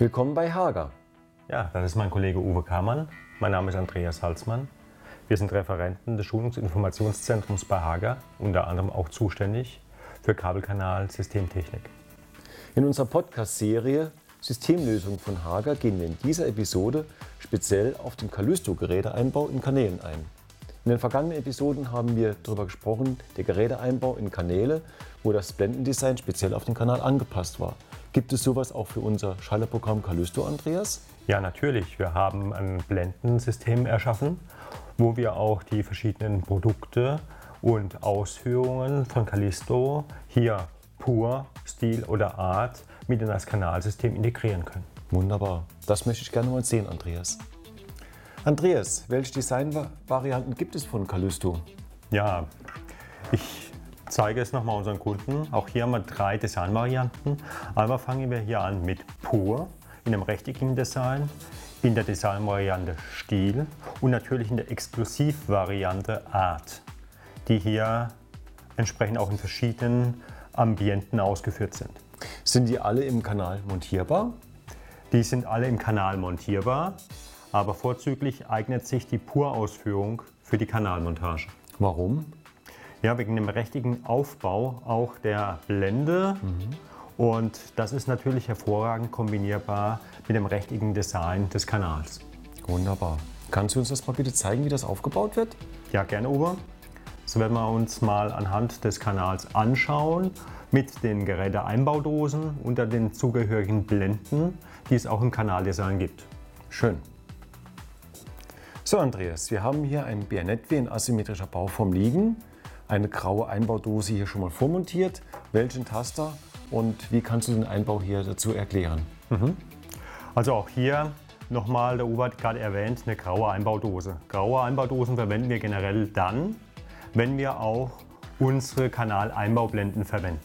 Willkommen bei Hager. Ja, das ist mein Kollege Uwe Kamann. Mein Name ist Andreas Halsmann. Wir sind Referenten des Schulungs- und Informationszentrums bei Hager, unter anderem auch zuständig für Kabelkanal-Systemtechnik. In unserer Podcast-Serie Systemlösung von Hager gehen wir in dieser Episode speziell auf den Callisto-Geräteeinbau in Kanälen ein. In den vergangenen Episoden haben wir darüber gesprochen, der Geräteeinbau in Kanäle, wo das Blendendesign speziell auf den Kanal angepasst war. Gibt es sowas auch für unser Schalterprogramm Callisto, Andreas? Ja, natürlich. Wir haben ein Blendensystem erschaffen, wo wir auch die verschiedenen Produkte und Ausführungen von Callisto hier pur, Stil oder Art mit in das Kanalsystem integrieren können. Wunderbar. Das möchte ich gerne mal sehen, Andreas. Andreas, welche Designvarianten gibt es von Callisto? Ja, ich zeige es nochmal unseren Kunden. Auch hier haben wir drei Designvarianten. Einmal fangen wir hier an mit Pur in einem rechteckigen Design, in der Designvariante Stil und natürlich in der Exklusivvariante Art, die hier entsprechend auch in verschiedenen Ambienten ausgeführt sind. Sind die alle im Kanal montierbar? Die sind alle im Kanal montierbar, aber vorzüglich eignet sich die Pur-Ausführung für die Kanalmontage. Warum? Ja, wegen dem rechtigen Aufbau auch der Blende. Mhm. Und das ist natürlich hervorragend kombinierbar mit dem rechtigen Design des Kanals. Wunderbar. Kannst du uns das mal bitte zeigen, wie das aufgebaut wird? Ja, gerne, Uwe. So werden wir uns mal anhand des Kanals anschauen mit den Geräteeinbaudosen unter den zugehörigen Blenden, die es auch im Kanaldesign gibt. Schön. So Andreas, wir haben hier ein BNetW in asymmetrischer Bauform liegen, eine graue Einbaudose hier schon mal vormontiert. Welchen Taster und wie kannst du den Einbau hier dazu erklären? Mhm. Also auch hier nochmal, der Uwe hat gerade erwähnt, eine graue Einbaudose. Graue Einbaudosen verwenden wir generell dann, wenn wir auch unsere Kanaleinbaublenden verwenden.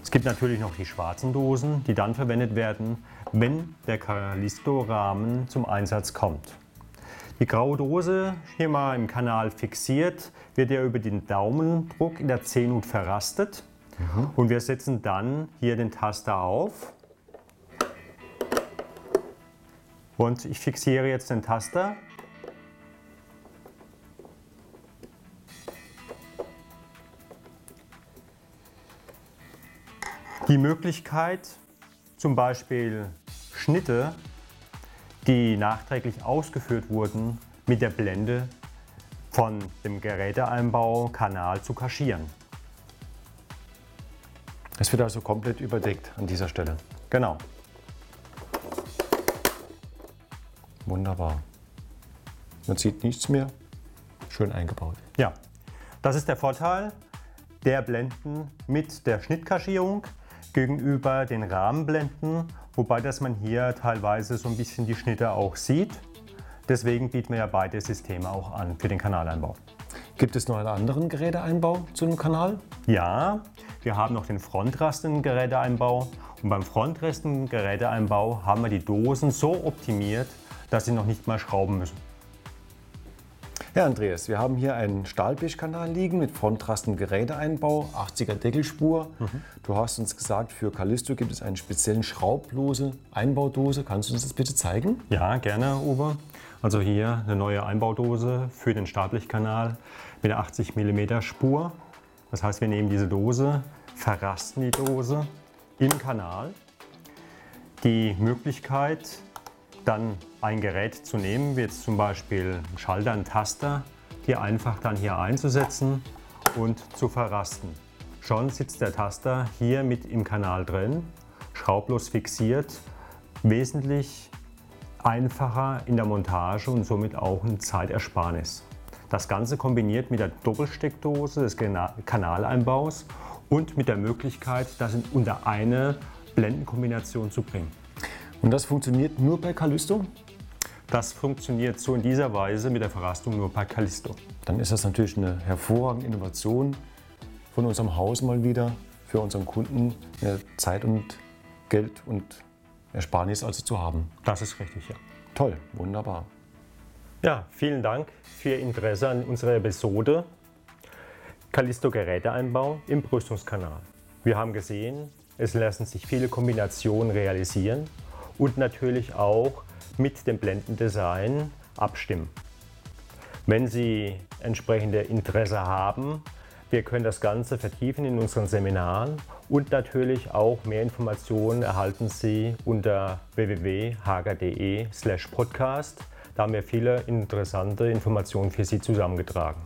Es gibt natürlich noch die schwarzen Dosen, die dann verwendet werden, wenn der Callisto-Rahmen zum Einsatz kommt. Die graue Dose, hier mal im Kanal fixiert, wird ja über den Daumendruck in der C-Nut verrastet. Mhm. Und wir setzen dann hier den Taster auf. Und ich fixiere jetzt den Taster Die Möglichkeit, zum Beispiel Schnitte, die nachträglich ausgeführt wurden, mit der Blende von dem Geräteeinbau Kanal zu kaschieren. Es wird also komplett überdeckt an dieser Stelle. Genau. Wunderbar. Man sieht nichts mehr. Schön eingebaut. Ja, das ist der Vorteil der Blenden mit der Schnittkaschierung gegenüber den Rahmenblenden, wobei dass man hier teilweise so ein bisschen die Schnitte auch sieht. Deswegen bieten wir ja beide Systeme auch an für den Kanaleinbau. Gibt es noch einen anderen Geräteeinbau zu dem Kanal? Ja, wir haben noch den Frontrastengeräteeinbau. Und beim Frontrastengeräteeinbau haben wir die Dosen so optimiert, dass sie noch nicht mal schrauben müssen. Ja, Andreas, wir haben hier einen Stahlbischkanal liegen mit Frontrastengeräteeinbau, 80er Deckelspur. Mhm. Du hast uns gesagt, für Callisto gibt es einen speziellen schraublose Einbaudose. Kannst du uns das bitte zeigen? Ja, gerne, Uwe. Also hier eine neue Einbaudose für den Stahlblichkanal mit der 80 mm Spur. Das heißt, wir nehmen diese Dose, verrasten die Dose im Kanal. Die Möglichkeit, dann ein Gerät zu nehmen, wie jetzt zum Beispiel einen Schalter, einen Taster, hier einfach dann hier einzusetzen und zu verrasten. Schon sitzt der Taster hier mit im Kanal drin, schraublos fixiert, wesentlich einfacher in der Montage und somit auch ein Zeitersparnis. Das Ganze kombiniert mit der Doppelsteckdose des Kanaleinbaus und mit der Möglichkeit, das unter eine Blendenkombination zu bringen. Und das funktioniert nur bei Callisto? Das funktioniert so in dieser Weise mit der Verrastung nur bei Callisto. Dann ist das natürlich eine hervorragende Innovation von unserem Haus mal wieder für unseren Kunden mehr Zeit und Geld und Ersparnis also zu haben. Das ist richtig, ja. Toll, wunderbar. Ja, vielen Dank für Ihr Interesse an unserer Episode Callisto Geräteeinbau im Brüstungskanal. Wir haben gesehen, es lassen sich viele Kombinationen realisieren und natürlich auch mit dem Blendendesign abstimmen. Wenn Sie entsprechende Interesse haben, wir können das Ganze vertiefen in unseren Seminaren und natürlich auch mehr Informationen erhalten Sie unter www.hager.de/podcast. Da haben wir viele interessante Informationen für Sie zusammengetragen.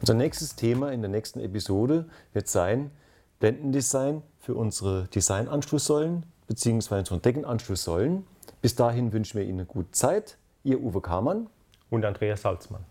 Unser nächstes Thema in der nächsten Episode wird sein Blendendesign für unsere Designanschlusssäulen bzw. unsere Deckenanschlusssäulen. Bis dahin wünschen wir Ihnen gute Zeit. Ihr Uwe Kamann und Andreas Salzmann.